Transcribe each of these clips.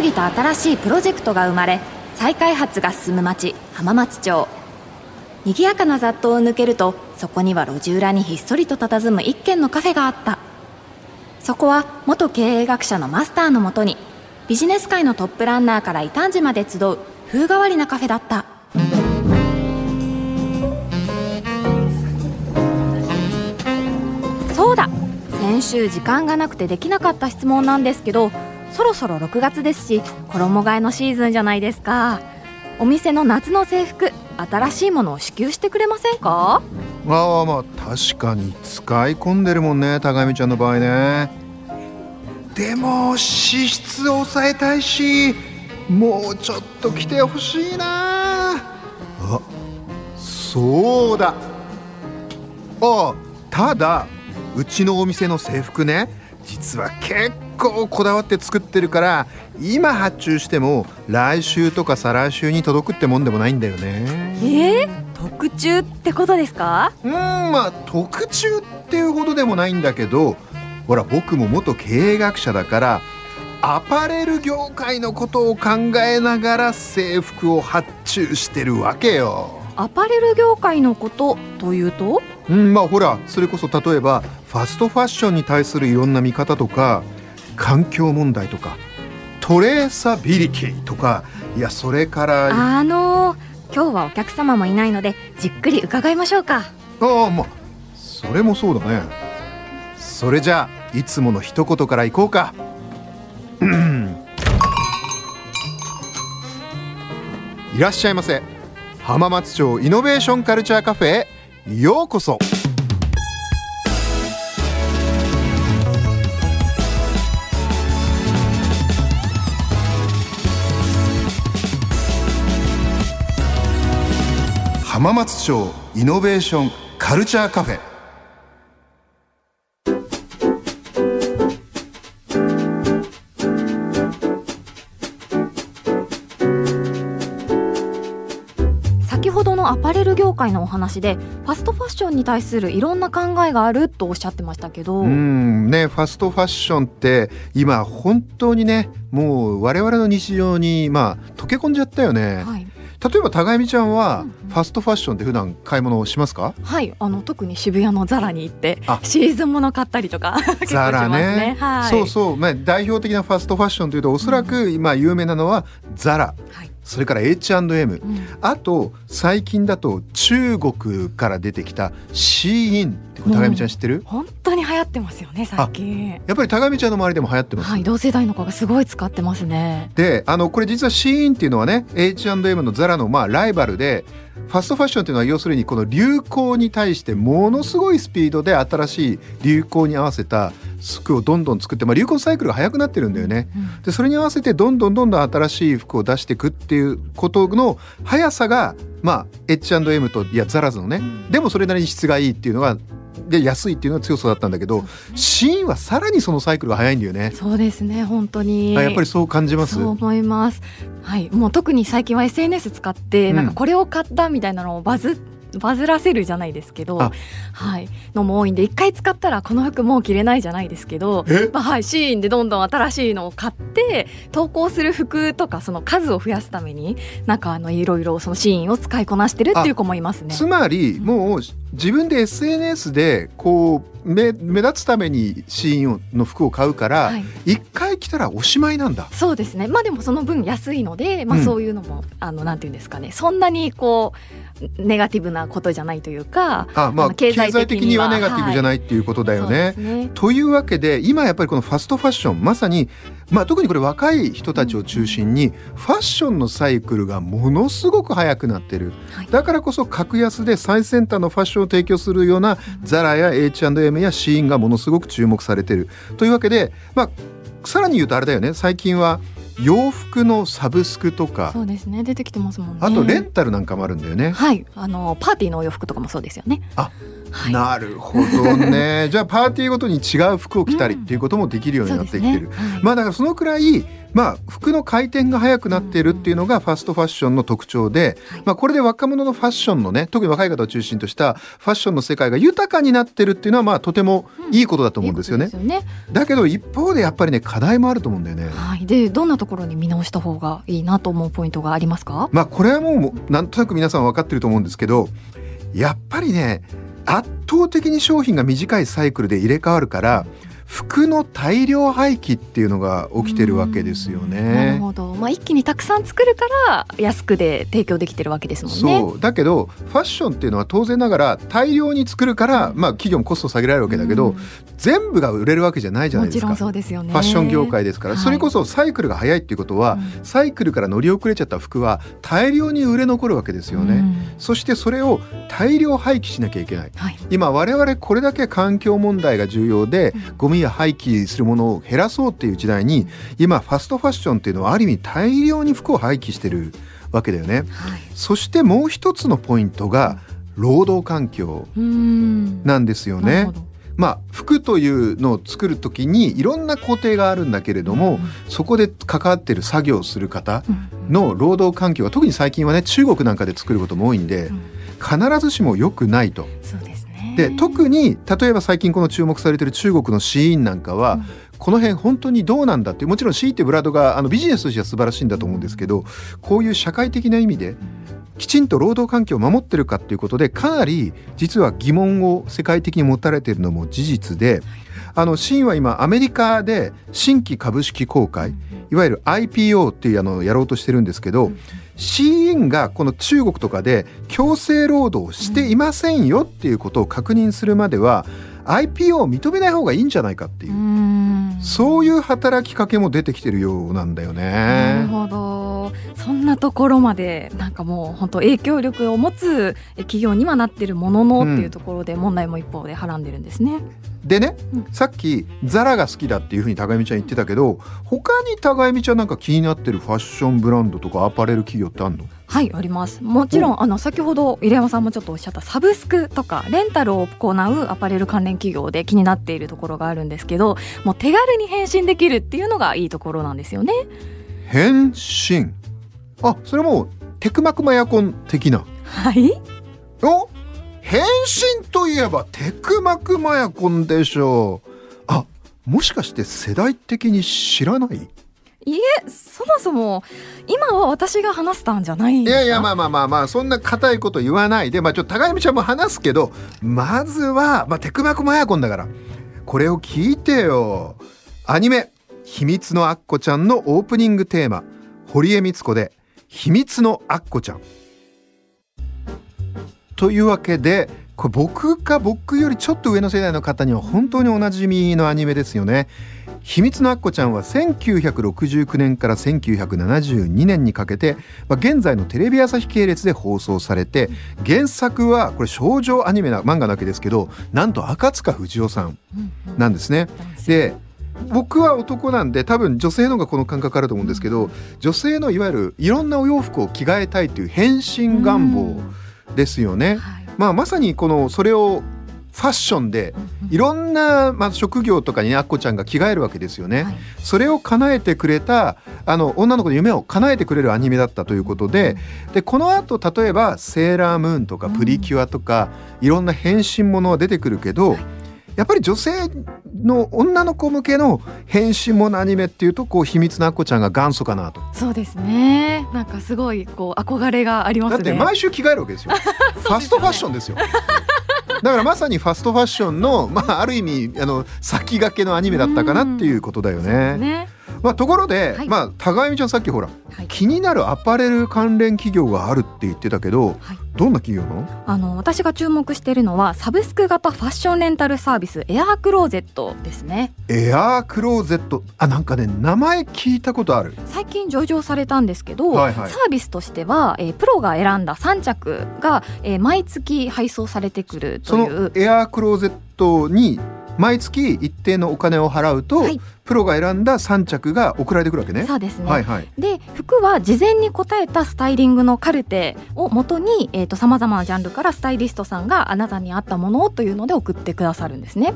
々と新しいプロジェクトが生まれ再開発が進む町浜松町。賑やかな雑踏を抜けるとそこには路地裏にひっそりと佇む一軒のカフェがあった。そこは元経営学者のマスターのもとにビジネス界のトップランナーから異端児まで集う風変わりなカフェだった。そうだ先週時間がなくてできなかった質問なんですけどそろそろ6月ですし衣替えのシーズンじゃないですか。お店の夏の制服新しいものを支給してくれませんか？ああまあ確かに使い込んでるもんね高見ちゃんの場合ね。でも脂質を抑えたいしもうちょっと来てほしいな。あそうだ。あただうちのお店の制服ね実は結構こだわって作ってるから今発注しても来週とか再来週に届くってもんでもないんだよね。え？ー、特注ってことですか？うんまあ特注っていうほどでもないんだけどほら僕も元経営学者だからアパレル業界のことを考えながら制服を発注してるわけよ。アパレル業界のことというと？うんまあほらそれこそ例えばファストファッションに対するいろんな見方とか環境問題とかトレーサビリティとかいやそれからあのー、今日はお客様もいないのでじっくり伺いましょうか。ああまあそれもそうだね。それじゃあいつもの一言からいこうか。いらっしゃいませ。浜松町イノベーションカルチャーカフェへようこそ浜松町イノベーションカルチャーカフェ。先ほどのアパレル業界のお話でファストファッションに対するいろんな考えがあるとおっしゃってましたけど。うんねファストファッションって今本当にねもう我々の日常にまあ溶け込んじゃったよね、はい、例えば高見ちゃんはうんうん。ファストファッションって普段買い物をしますか？はい、あの特に渋谷のザラに行ってあ。シーズンもの買ったりとかザラね。はい、そうそう、まあ、代表的なファストファッションというとおそらく今有名なのはザラ。はいそれから H&M うん。あと最近だと中国から出てきたシーインって高見ちゃん知ってる、本当に流行ってますよね最近。やっぱり高見ちゃんの周りでも流行ってます、はい、同世代の子がすごい使ってますね。であのこれ実はシーインっていうのはね H&M のザラのまあライバルでファストファッションっていうのは要するにこの流行に対してものすごいスピードで新しい流行に合わせた服をどんどん作って、まあ、流行サイクルが速くなってるんだよね。うん。でそれに合わせてどんどんどんどん新しい服を出していくっていうことの速さがまあ H&M といやザラズのね、うん。でもそれなりに質がいいっていうのがで安いっていうのが強さだったんだけどシーンはさらにそのサイクルが速いんだよね。そうですね本当に。あやっぱりそう感じますそう思います。はい、もう特に最近は SNS 使って、うんなんかこれを買ったみたいなのをバズバズらせるじゃないですけど、あはい、のも多いんで一回使ったらこの服もう着れないじゃないですけど、え？まあはい、シーンでどんどん新しいのを買って投稿する服とかその数を増やすためになんかあのいろいろそのシーンを使いこなしてるっていう子もいますね。つまりもう自分で SNS でこう目目立つためにシーンの服を買うからはい。一、回着たらおしまいなんだ。そうですね。まあでもその分安いので、まあ、うん。そういうのも、あのなんていうんですかね。そんなにこうネガティブなことじゃないというかあまあ経経済済的にはネガティブじゃないっていうことだよね。ね。というわけで今やっぱりこのファストファッションまさに、まあ、特にこれ若い人たちを中心にファッションのサイクルがものすごく速くなってる。はい。だからこそ格安で最先端のファッションを提供するようなザラや H&M やシーンがものすごく注目されてる。というわけで、まあ、さらに言うとあれだよね。最近は洋服のサブスクとかそうですね。出てきてますもんね。あとレンタルなんかもあるんだよね。はい。あのパーティーのお洋服とかもそうですよね。あはい。なるほどね。じゃあパーティーごとに違う服を着たりっていうこともできるようになってきてる。ね。はい。まあだからそのくらいまあ服の回転が速くなっているっていうのがファストファッションの特徴で、まあこれで若者のファッションのね特に若い方を中心としたファッションの世界が豊かになってるっていうのはまあとてもいいことだと思うんですよね。いいことですよね。だけど一方でやっぱりね課題もあると思うんだよね。はい、でどんなところに見直した方がいいなと思うポイントがありますか？まあこれはもうなんとなく皆さん分かってると思うんですけどやっぱりね圧倒的に商品が短いサイクルで入れ替わるから服の大量廃棄っていうのが起きてるわけですよなるね。ほど、まあ、一気にたくさん作るから安くで提供できてるわけですもんね。そうだけどファッションっていうのは当然ながら大量に作るから、まあ、企業もコストを下げられるわけだけど、うん全部が売れるわけじゃないじゃないですかもちろんそうですよね。ファッション業界ですから、はいそれこそサイクルが早いっていうことは、うんサイクルから乗り遅れちゃった服は大量に売れ残るわけですよね。うんそしてそれを大量廃棄しなきゃいけない。はい、今我々これだけ環境問題が重要でうんゴミや廃棄するものを減らそうっていう時代に今ファストファッションっていうのはある意味大量に服を廃棄してるわけだよね。はい、そしてもう一つのポイントが労働環境なんですよね。まあ服というのを作る時にいろんな工程があるんだけれども、そこで関わってる作業をする方うんの労働環境が特に最近はね中国なんかで作ることも多いんでうん。必ずしも良くないと。そうですね。で特に例えば最近この注目されてる中国のシーンなんかは、うん。この辺本当にどうなんだってもちろんシーってブランドがあのビジネスとしては素晴らしいんだと思うんですけどこういう社会的な意味できちんと労働環境を守ってるかっていうことでかなり実は疑問を世界的に持たれているのも事実であのシーンは今アメリカで新規株式公開いわゆる IPO っていうあのやろうとしてるんですけど、シーンがこの中国とかで強制労働をしていませんよっていうことを確認するまでは IPO を認めない方がいいんじゃないかっていう。そういう働きかけも出てきてるようなんだよね。なるほどそんなところまでなんかもう本当影響力を持つ企業にはなってるもののっていうところで問題も一方ではらんでるんですね。でね、うんさっきザラが好きだっていうふうに高見ちゃん言ってたけど他に高見ちゃんなんか気になってるファッションブランドとかアパレル企業ってあんの？はいありますもちろんあの先ほど入山さんもちょっとおっしゃったサブスクとかレンタルを行うアパレル関連企業で気になっているところがあるんですけどもう手軽に返信できるっていうのがいいところなんですよね。変身。あそれもうテクマクマヤコン的な。はい。お？変身といえばテクマクマヤコンでしょう。あもしかして世代的に知らない？いえそもそも今は私が話すターンじゃないんいですか？やいやまあまあまあまあそんな硬いこと言わない。でまあちょっと高見ちゃんも話すけどまずは、まあ、テクマクマヤコンだからこれを聞いてよ。アニメ「秘密のアッコちゃん」のオープニングテーマ堀江光子で「秘密のアッコちゃん」というわけでこれ僕か僕よりちょっと上の世代の方には本当におなじみのアニメですよね。秘密のアッコちゃんは1969年から1972年にかけて、まあ、現在のテレビ朝日系列で放送されて原作はこれ少女アニメな漫画なわけですけどなんと赤塚不二夫さんなんですね。で僕は男なんで多分女性の方がこの感覚あると思うんですけど女性のいわゆるいろんなお洋服を着替えたいという変身願望ですよね。はい。まあ、まさにこのそれをファッションでいろんな、まあ、職業とかにねアッコちゃんが着替えるわけですよね。はい。それを叶えてくれたあの女の子の夢を叶えてくれるアニメだったということででこのあと例えば「セーラームーン」とか「プリキュア」とか、いろんな変身ものは出てくるけど、やっぱり女性の女の子向けの変身ものアニメっていうとこう秘密のアッコちゃんが元祖かなと。そうですねなんかすごいこう憧れがありますねだって毎週着替えるわけですよ。ファストファッションですよ。だからまさにファストファッションの、まあ、ある意味あの先駆けのアニメだったかなっていうことだよね。ねまあ、ところで、はい。まあ、高見ちゃんさっきほらはい。気になるアパレル関連企業があるって言ってたけどはい。どんな企業なの？あの私が注目しているのはサブスク型ファッションレンタルサービスエアークローゼットですね。エアークローゼット。あなんかね名前聞いたことある。最近上場されたんですけど、はいはい。サービスとしては、えープロが選んだ3着が、えー毎月配送されてくるそという。のエアークローゼットに毎月一定のお金を払うと、はいプロが選んだ3着が送られてくるわけね。そうですね、はいはい。で服は事前に答えたスタイリングのカルテをもとにさまざまなジャンルからスタイリストさんがあなたに合ったものをというので送ってくださるんですね。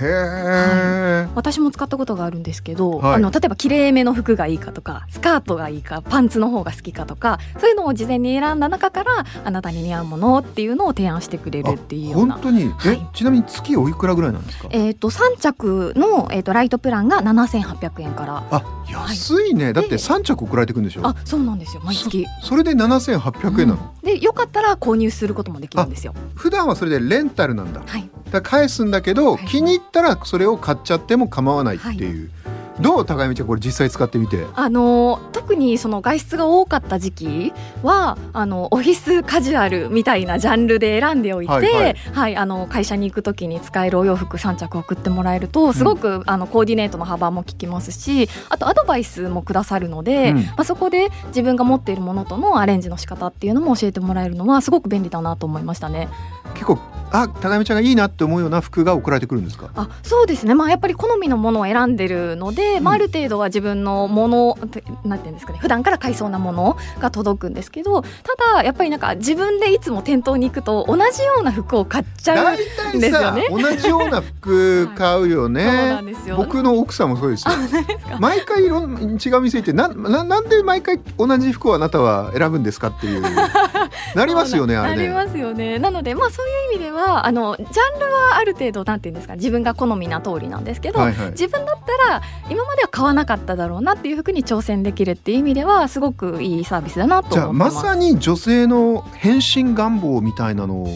へえ、私も使ったことがあるんですけど、はい。あの例えばきれいめの服がいいかとかスカートがいいかパンツの方が好きかとかそういうのを事前に選んだ中からあなたに似合うものっていうのを提案してくれるっていうような。本当に、はい。えちなみに月おいくらぐらいなんですか？えー、と3着の、えー、とライトプランが7800円から。あ安いね、だってで3着送られてくるんでしょ？あそうなんですよ。毎月。それで7800円なの、でよかったら購入することもできるんですよ。普段はそれでレンタルなんだ。はい。だ返すんだけど、はい。気に入ったらそれを買っちゃっても構わないっていう、どう高見ちゃんこれ実際使ってみて？あの特にその外出が多かった時期はあのオフィスカジュアルみたいなジャンルで選んでおいて、ははい。いはいあの会社に行く時に使えるお洋服3着送ってもらえるとすごく、あのコーディネートの幅も効きますしあとアドバイスもくださるので、うん。まあ、そこで自分が持っているものとのアレンジの仕方っていうのも教えてもらえるのはすごく便利だなと思いましたね。結構あ高見ちゃんがいいなって思うような服が送られてくるんですか？あそうですね、まあ、やっぱり好みのものを選んでるので、まあ、ある程度は自分のものてなんていうんですかね。普段から買いそうなものが届くんですけどただやっぱりなんか自分でいつも店頭に行くと同じような服を買っちゃう大体さ、ですよね。同じような服買うよね、そうなんですよ。僕の奥さんもそうですよ。毎回いろん違う店行ってなななんで毎回同じ服をあなたは選ぶんですかっていう。なりますよねあれね。なりますよね。なのでまあそういう意味ではあのジャンルはある程度なんていうんですか自分が好みな通りなんですけど、はいはい自分だったら今までは買わなかっただろうなっていう服に挑戦できるっていう意味ではすごくいいサービスだなとじゃあ思ってます。まさに女性の変身願望みたいなのを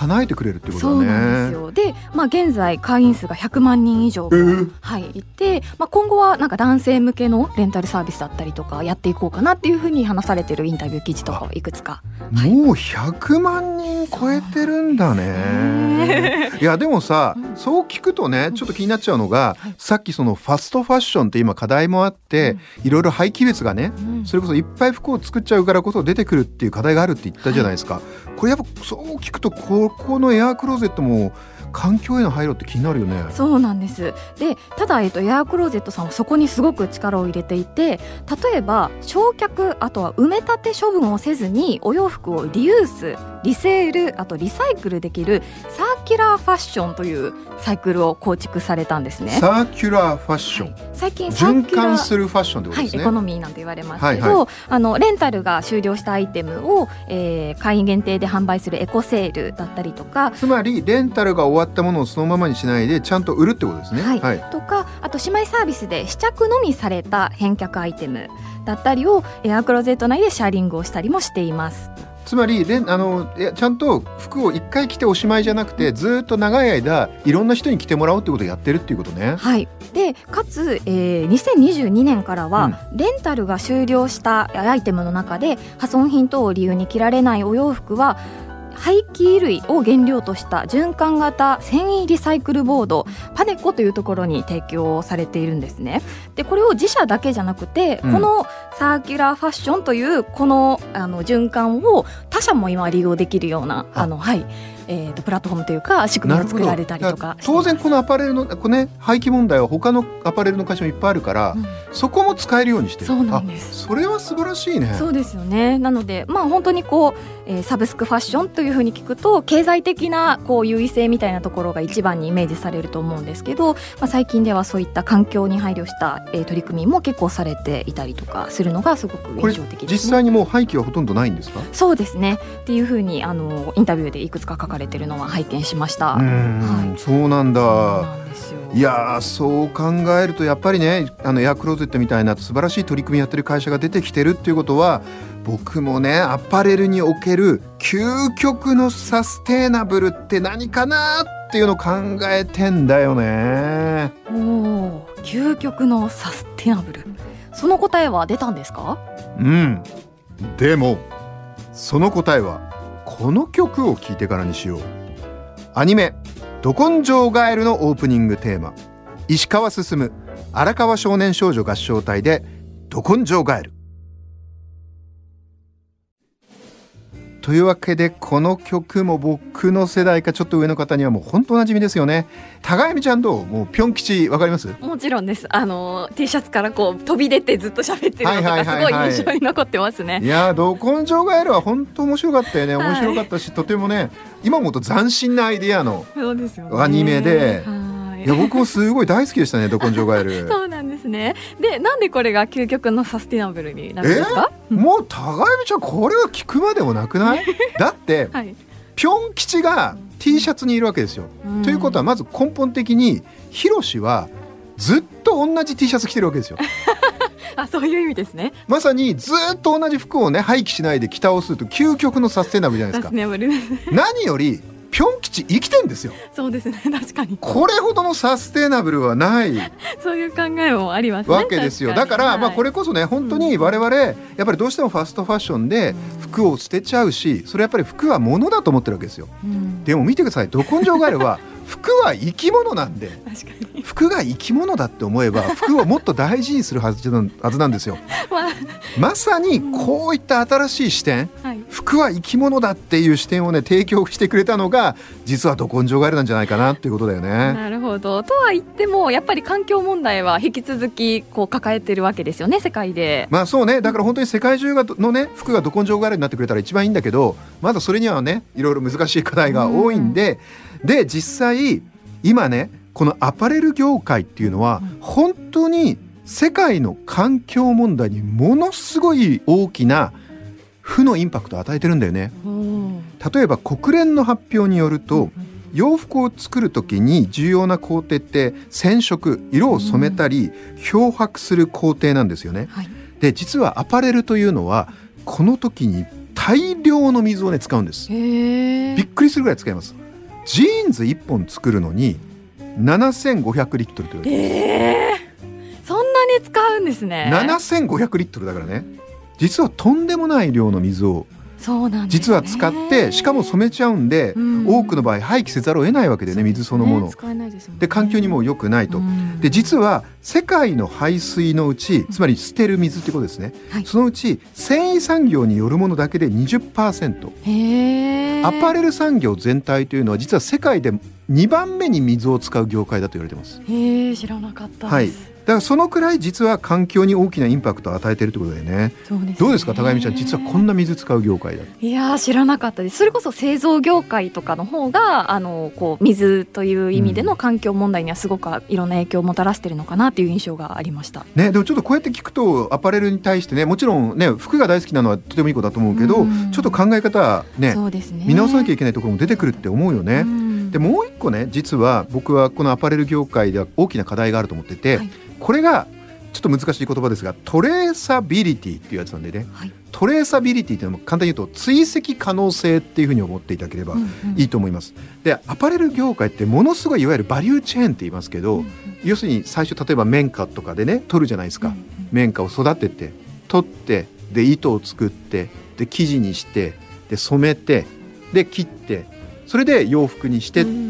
叶えてくれるってことだね。そうなんですよ。で、まあ、現在会員数が100万人以上えー。はい、いて、まあ、今後はなんか男性向けのレンタルサービスだったりとかやっていこうかなっていうふうに話されてるインタビュー記事とかをいくつか。はい。もう100万人超えてるんだね。いやでもさ、うんそう聞くとねちょっと気になっちゃうのが、はい。さっきそのファストファッションって今課題もあって、いろいろ廃棄物がねうん。それこそいっぱい服を作っちゃうからこそ出てくるっていう課題があるって言ったじゃないですか、これやっぱそう聞くとここのエアークローゼットも環境への配慮って気になるよね。そうなんですでただ、えっと、エアークローゼットさんはそこにすごく力を入れていて例えば焼却あとは埋め立て処分をせずにお洋服をリユースリセールあとリサイクルできるサーキュラーファッションというサイクルを構築されたんですね。サーキュラーファッション、はい最近循環するファッションってことはい、ですね。エコノミーなんて言われますけど、はいはあのレンタルが終了したアイテムを、えー会員限定で販売するエコセールだったりとかつまりレンタルが終わったものをそのままにしないでちゃんと売るってことですね。はいはい、とかあと姉妹サービスで試着のみされた返却アイテムだったりをエアクローゼット内でシェアリングをしたりもしています。つまりあのちゃんと服を一回着ておしまいじゃなくてずーっと長い間いろんな人に着てもらおうってことをやってるっていうことね。はい、でかつ、えー2022年からは、レンタルが終了したアイテムの中で破損品等を理由に着られないお洋服は廃棄衣類を原料とした循環型繊維リサイクルボードパネコというところに提供されているんですね。でこれを自社だけじゃなくて、うん。このサーキュラーファッションというこのあの循環を他社も今利用できるようなあ。あの、はいえー、とプラットフォームというか仕組みを作られたりとか当然このアパレルのこれね廃棄問題は他のアパレルの会社もいっぱいあるから、うんそこも使えるようにしてる。そうなんですあそれは素晴らしいね。そうですよねなのでまあ本当にこう、えーサブスクファッションというふうに聞くと経済的なこう優位性みたいなところが一番にイメージされると思うんですけど、まあ、最近ではそういった環境に配慮した、えー取り組みも結構されていたりとかするのがすごく印象的です、ね、実際にもう廃棄はほとんどないんですか？そうですねっていうふうにあのインタビューでいくつか書かれてるのは拝見しました。うーん、はいそうなんだ。いやーそう考えるとやっぱりねあのエアクローゼットみたいな素晴らしい取り組みやってる会社が出てきてるっていうことは僕もねアパレルにおける究極のサステイナブルって何かなっていうのを考えてんだよね。おー究極のサステナブルその答えは出たんですか？うんでもその答えはこの曲を聴いてからにしよう。アニメ「ど根性ガエル」のオープニングテーマ。石川進荒川少年少女合唱隊で「ど根性ガエル」というわけでこの曲も僕の世代かちょっと上の方にはもう本当おなじみですよね。高山ちゃんどう？もうぴょん吉わかります？もちろんです。あの T シャツからこう飛び出てずっと喋ってるのとかすごい印象に残ってますね、いやど根性ガエルは本当面白かったよね。面白かったし、はい、とてもね今思うと斬新なアイディアのアニメで。いや僕もすごい大好きでしたね、ど根性ガエル。そうなんですね。で、なんでこれが究極のサステナブルになるんですか？もう高山ちゃんこれは聞くまでもなくない？だって、はい、ぴょん吉が T シャツにいるわけですよ。ということはまず根本的にヒロシはずっと同じ T シャツ着てるわけですよ。あそういう意味ですねまさにずっと同じ服をね廃棄しないで着倒すと究極のサステナブルじゃないですか何よりぴょん吉生きてんですよ。そうですね。確かに。これほどのサステナブルはない。そういう考えもあります、ね、わけですよ。だから、はい、まあこれこそね本当に我々やっぱりどうしてもファストファッションで服を捨てちゃうしそれやっぱり服は物だと思ってるわけですよ、うん、でも見てください。ど根性ガエルは服は生き物なんで服が生き物だって思えば 服をもっと大事にするはずはずなんですよ、まあ、まさにこういった新しい視点、はい、服は生き物だっていう視点をね提供してくれたのが実はど根性ガエルなんじゃないかなっていうことだよね。なるほど。とは言ってもやっぱり環境問題は引き続きこう抱えてるわけですよね世界で。まあそうね。だから本当に世界中がのね服がど根性ガエルになってくれたら一番いいんだけどまだそれにはねいろいろ難しい課題が多いんで、うんで実際今ねこのアパレル業界っていうのは本当に世界の環境問題にものすごい大きな負のインパクトを与えてるんだよね。例えば国連の発表によると、洋服を作る時に重要な工程って染色色を染めたり漂白する工程なんですよね。はい、で実はアパレルというのはこの時に大量の水をね使うんです。びっくりするぐらい使います。ジーンズ1本作るのに7500リットルというえー、そんなに使うんですね。7500リットルだからね。実はとんでもない量の水を実は使ってしかも染めちゃうんで、うん、多くの場合廃棄せざるを得ないわけでね水そのもの。で、ね、環境にも良くないと。うん、で実は世界の排水のうちつまり捨てる水ってことですね、はい、そのうち繊維産業によるものだけで20%アパレル産業全体というのは実は世界で2番目に水を使う業界だと言われてます。へ知らなかったはい。だからそのくらい実は環境に大きなインパクトを与えているということでね、ね、どうですか？高見ちゃん実はこんな水使う業界だいや知らなかったです。それこそ製造業界とかの方があのこう水という意味での環境問題にはすごくいろんな影響をもたらしているのかなという印象がありました、ね、でもちょっとこうやって聞くとアパレルに対してねもちろんね服が大好きなのはとてもいいことだと思うけど、ちょっと考え方ねね。見直さなきゃいけないところも出てくるって思うよね。でもう一個ね実は僕はこのアパレル業界では大きな課題があると思ってて、はい、これがちょっと難しい言葉ですがトレーサビリティっていうやつなんでね、はい、トレーサビリティっていうのも簡単に言うと追跡可能性っていうふうに思っていただければいいと思います。うんうん、でアパレル業界ってものすごいいわゆるバリューチェーンって言いますけど、うんうん、要するに最初例えば綿花とかでね取るじゃないですか、うんうん、綿花を育てて取ってで糸を作ってで生地にしてで染めてで切ってそれで洋服にして、うん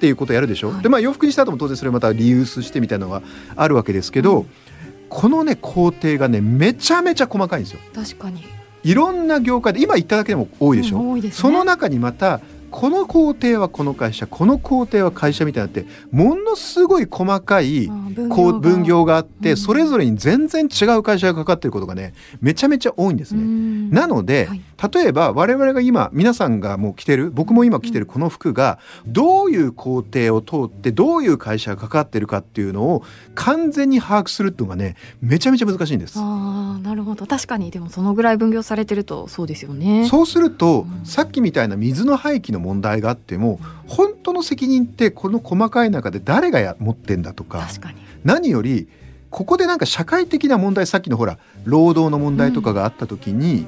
っていうことをやるでしょ、はい、でまあ洋服にした後も当然それまたリユースしてみたいなのがあるわけですけど、うん、このね工程がねめちゃめちゃ細かいんですよ。確かに。いろんな業界で今言っただけでも多いでしょ、うんね、その中にまたこの工程はこの会社この工程は会社みたいになってものすごい細かい分業が。あって、それぞれに全然違う会社がかかってることがねめちゃめちゃ多いんですね。なので、例えば我々が今皆さんがもう着てる僕も今着てるこの服がどういう工程を通ってどういう会社がかかってるかっていうのを完全に把握するっていうのがねめちゃめちゃ難しいんです。あなるほど。確かにでもそのぐらい分業されてるとそうですよね。そうすると、うん、さっきみたいな水の廃棄の問題があっても本当の責任ってこの細かい中で誰がや持ってんだとか何よりここでなんか社会的な問題さっきのほら労働の問題とかがあった時に、うん、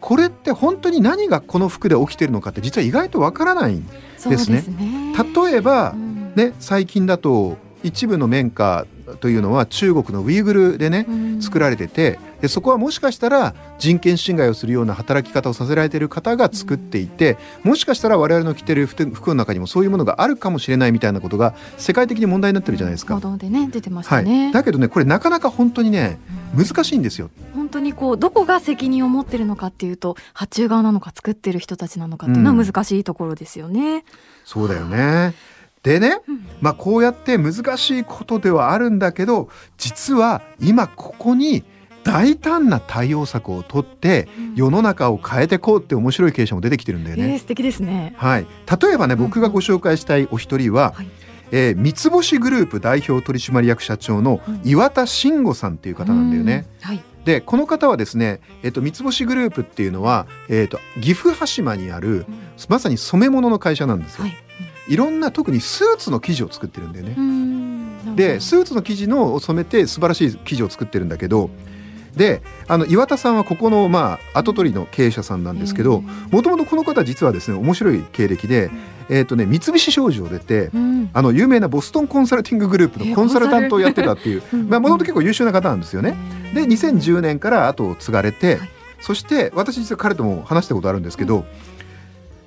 これって本当に何がこの服で起きてるのかって実は意外とわからないんですね。すね。例えば、うん、ね最近だと一部の綿花というのは中国のウイグルでね、作られててでそこはもしかしたら人権侵害をするような働き方をさせられている方が作っていて、もしかしたら我々の着てる服服の中にもそういうものがあるかもしれないみたいなことが世界的に問題になってるじゃないですか。報道でね出てましたね、はい、だけどねこれなかなか本当にね難しいんですよ。本当にこうどこが責任を持ってるのかっていうと発注側なのか作ってる人たちなのかっていうのは難しいところですよね。そうだよね。でね、まあこうやって難しいことではあるんだけど実は今ここに大胆な対応策を取って世の中を変えていこうって面白い経営者も出てきてるんだよね。えー、素敵ですね。はい。例えばね僕がご紹介したいお一人は、はいえー、三つ星グループ代表取締役社長の岩田慎吾さんっていう方なんだよね。はい、でこの方はですね、えっと、三つ星グループっていうのは、えっと、岐阜羽島にある、まさに染め物の会社なんですよ。はい、いろんな特にスーツの生地を作ってるんだよね。でスーツの生地のを染めて素晴らしい生地を作ってるんだけどであの岩田さんはここの、まあ、跡取りの経営者さんなんですけどもともとこの方実はですね面白い経歴で、えーとね、三菱商事を出て、うん、あの有名なボストンコンサルティンググループのコンサルタントをやってたっていうもともと結構優秀な方なんですよね。で2010年から後を継がれて、はい、そして私実は彼とも話したことあるんですけど、うん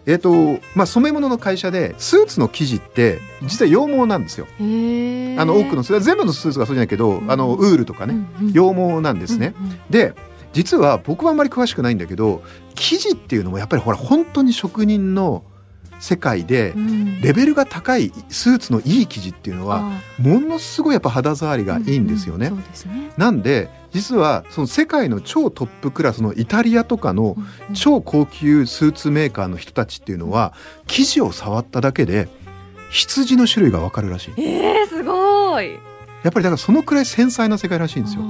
えーとまあ、染め物の会社でスーツの生地って実は羊毛なんですよ。あの多くの全部のスーツがそうじゃないけど、うん、あのウールとかね、うんうん、羊毛なんですね。うんうん、で実は僕はあんまり詳しくないんだけど生地っていうのもやっぱりほら本当に職人の世界でレベルが高いスーツのいい生地っていうのはものすごいやっぱ肌触りがいいんですよね。なんで実はその世界の超トップクラスのイタリアとかの超高級スーツメーカーの人たちっていうのは生地を触っただけで羊の種類がわかるらしい。えー、すごいやっぱりだからそのくらい繊細な世界らしいんですよ。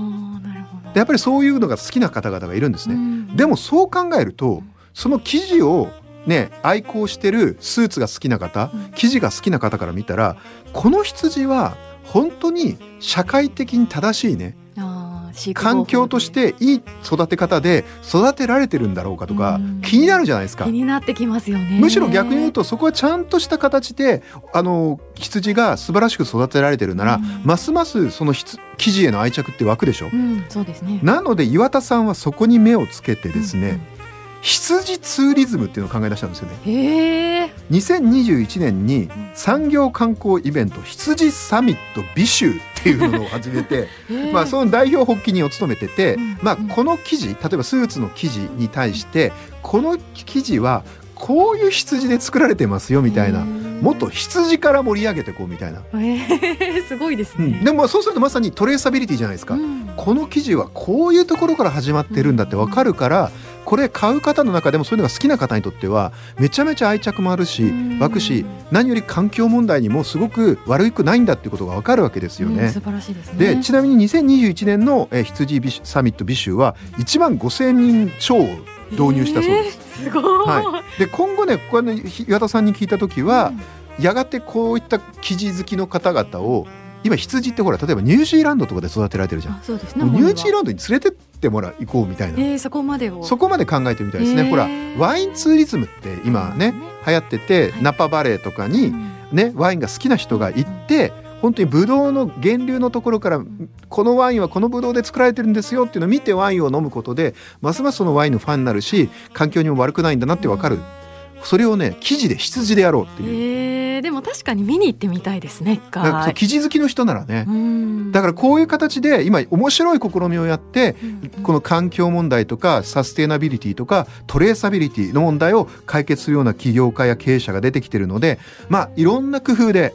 でやっぱりそういうのが好きな方々がいるんですね。でもそう考えるとその生地をね、愛好してるスーツが好きな方、生地が好きな方から見たらこの羊は本当に社会的に正しいね環境としていい育て方で育てられてるんだろうかとか気になるじゃないですか。気になってきますよね。むしろ逆に言うとそこはちゃんとした形であの羊が素晴らしく育てられてるなら、うん、ますますその生地への愛着って湧くでしょ、うん、そうですね。なので岩田さんはそこに目をつけてですね、うんうん羊ツーリズムっていうのを考え出したんですよね。へ2021年に産業観光イベント羊サミット美州っていうのを始めて、まあその代表発起人を務めてて、まあこの記事例えばスーツの記事に対してこの記事はこういう羊で作られてますよみたいな。もっと羊から盛り上げていこうみたいな、えー、すごいですね、うん、でもそうするとまさにトレーサビリティじゃないですか、うん、この記事はこういうところから始まってるんだって分かるから、これ買う方の中でもそういうのが好きな方にとってはめちゃめちゃ愛着もあるし湧くし何より環境問題にもすごく悪くないんだっていうことが分かるわけですよね。素晴らしいですね。でちなみに2021年の、えー、羊サミット美州は1万5000人超を導入したそうです。えー、すごい、はい、で今後ねこの岩田さんに聞いた時は、うん、やがてこういった生地好きの方々を今羊ってほら例えばニュージーランドとかで育てられてるじゃん。そうですね。ニュージーランドに連れてってもらう行こうみたいな。えー、そこまでを。そこまで考えてみたいですね。ほらワインツーリズムって今ね、流行ってて、ナパバレーとかにね、ワインが好きな人が行って。本当にブドウの源流のところからこのワインはこのブドウで作られてるんですよっていうのを見てワインを飲むことでますますそのワインのファンになるし環境にも悪くないんだなってわかるそれをね生地で羊でやろうっていう。えー、でも確かに見に行ってみたいですね生地好きの人ならね。だからこういう形で今面白い試みをやって、この環境問題とかサステナビリティとかトレーサビリティの問題を解決するような起業家や経営者が出てきてるのでまあいろんな工夫で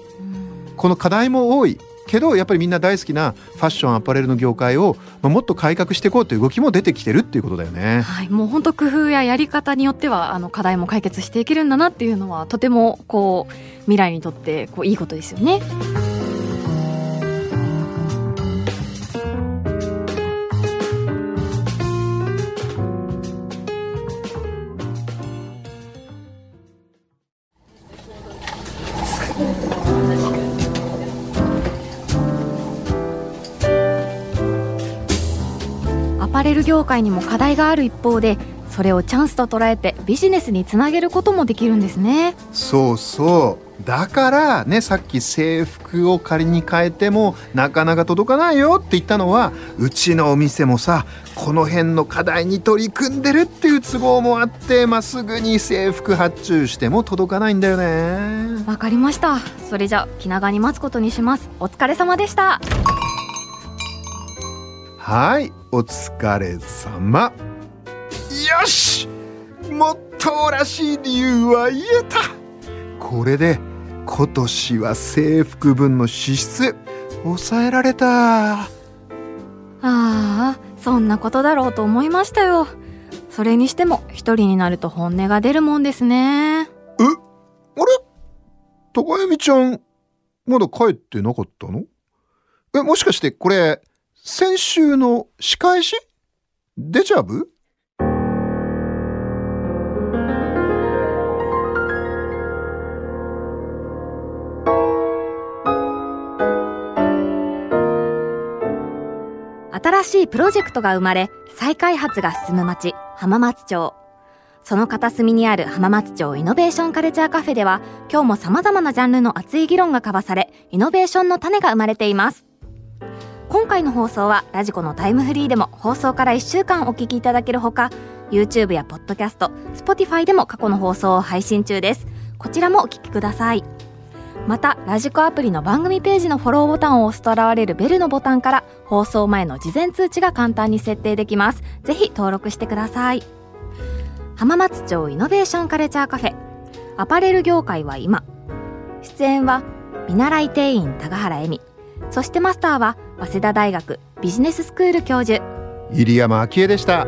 この課題も多いけどやっぱりみんな大好きなファッションアパレルの業界を、もっと改革していこうという動きも出てきてるっていうことだよね。はい、もう本当工夫ややり方によってはあの課題も解決していけるんだなっていうのはとてもこう未来にとってこういいことですよね。レル業界にも課題がある一方でそれをチャンスと捉えてビジネスにつなげることもできるんですね。そうそう。だからねさっき制服を仮に変えてもなかなか届かないよって言ったのはうちのお店もさこの辺の課題に取り組んでるっていう都合もあってまあ、すぐに制服発注しても届かないんだよね。わかりました。それじゃ気長に待つことにします。お疲れ様でした。はいお疲れ様。よし!もっとらしい理由は言えた。これで今年は制服分の支出抑えられた。ああそんなことだろうと思いましたよ。それにしても一人になると本音が出るもんですね。え？あれ？高弓ちゃんまだ帰ってなかったの？えもしかしてこれ先週の仕返し？デジャブ？新しいプロジェクトが生まれ、再開発が進む町、浜松町。その片隅にある浜松町イノベーションカルチャーカフェでは、今日も様々なジャンルの熱い議論が交わされ、イノベーションの種が生まれています。今回の放送はラジコのタイムフリーでも放送から1週間お聞きいただけるほか、YouTube や Podcast、Spotify でも過去の放送を配信中です。こちらもお聞きください。またラジコアプリの番組ページのフォローボタンを押すと現れるベルのボタンから放送前の事前通知が簡単に設定できますぜひ登録してください浜松町イノベーションカルチャーカフェアパレル業界は今出演は見習い店員高原恵美そしてマスターは早稲田大学ビジネススクール教授。入山昭恵でした。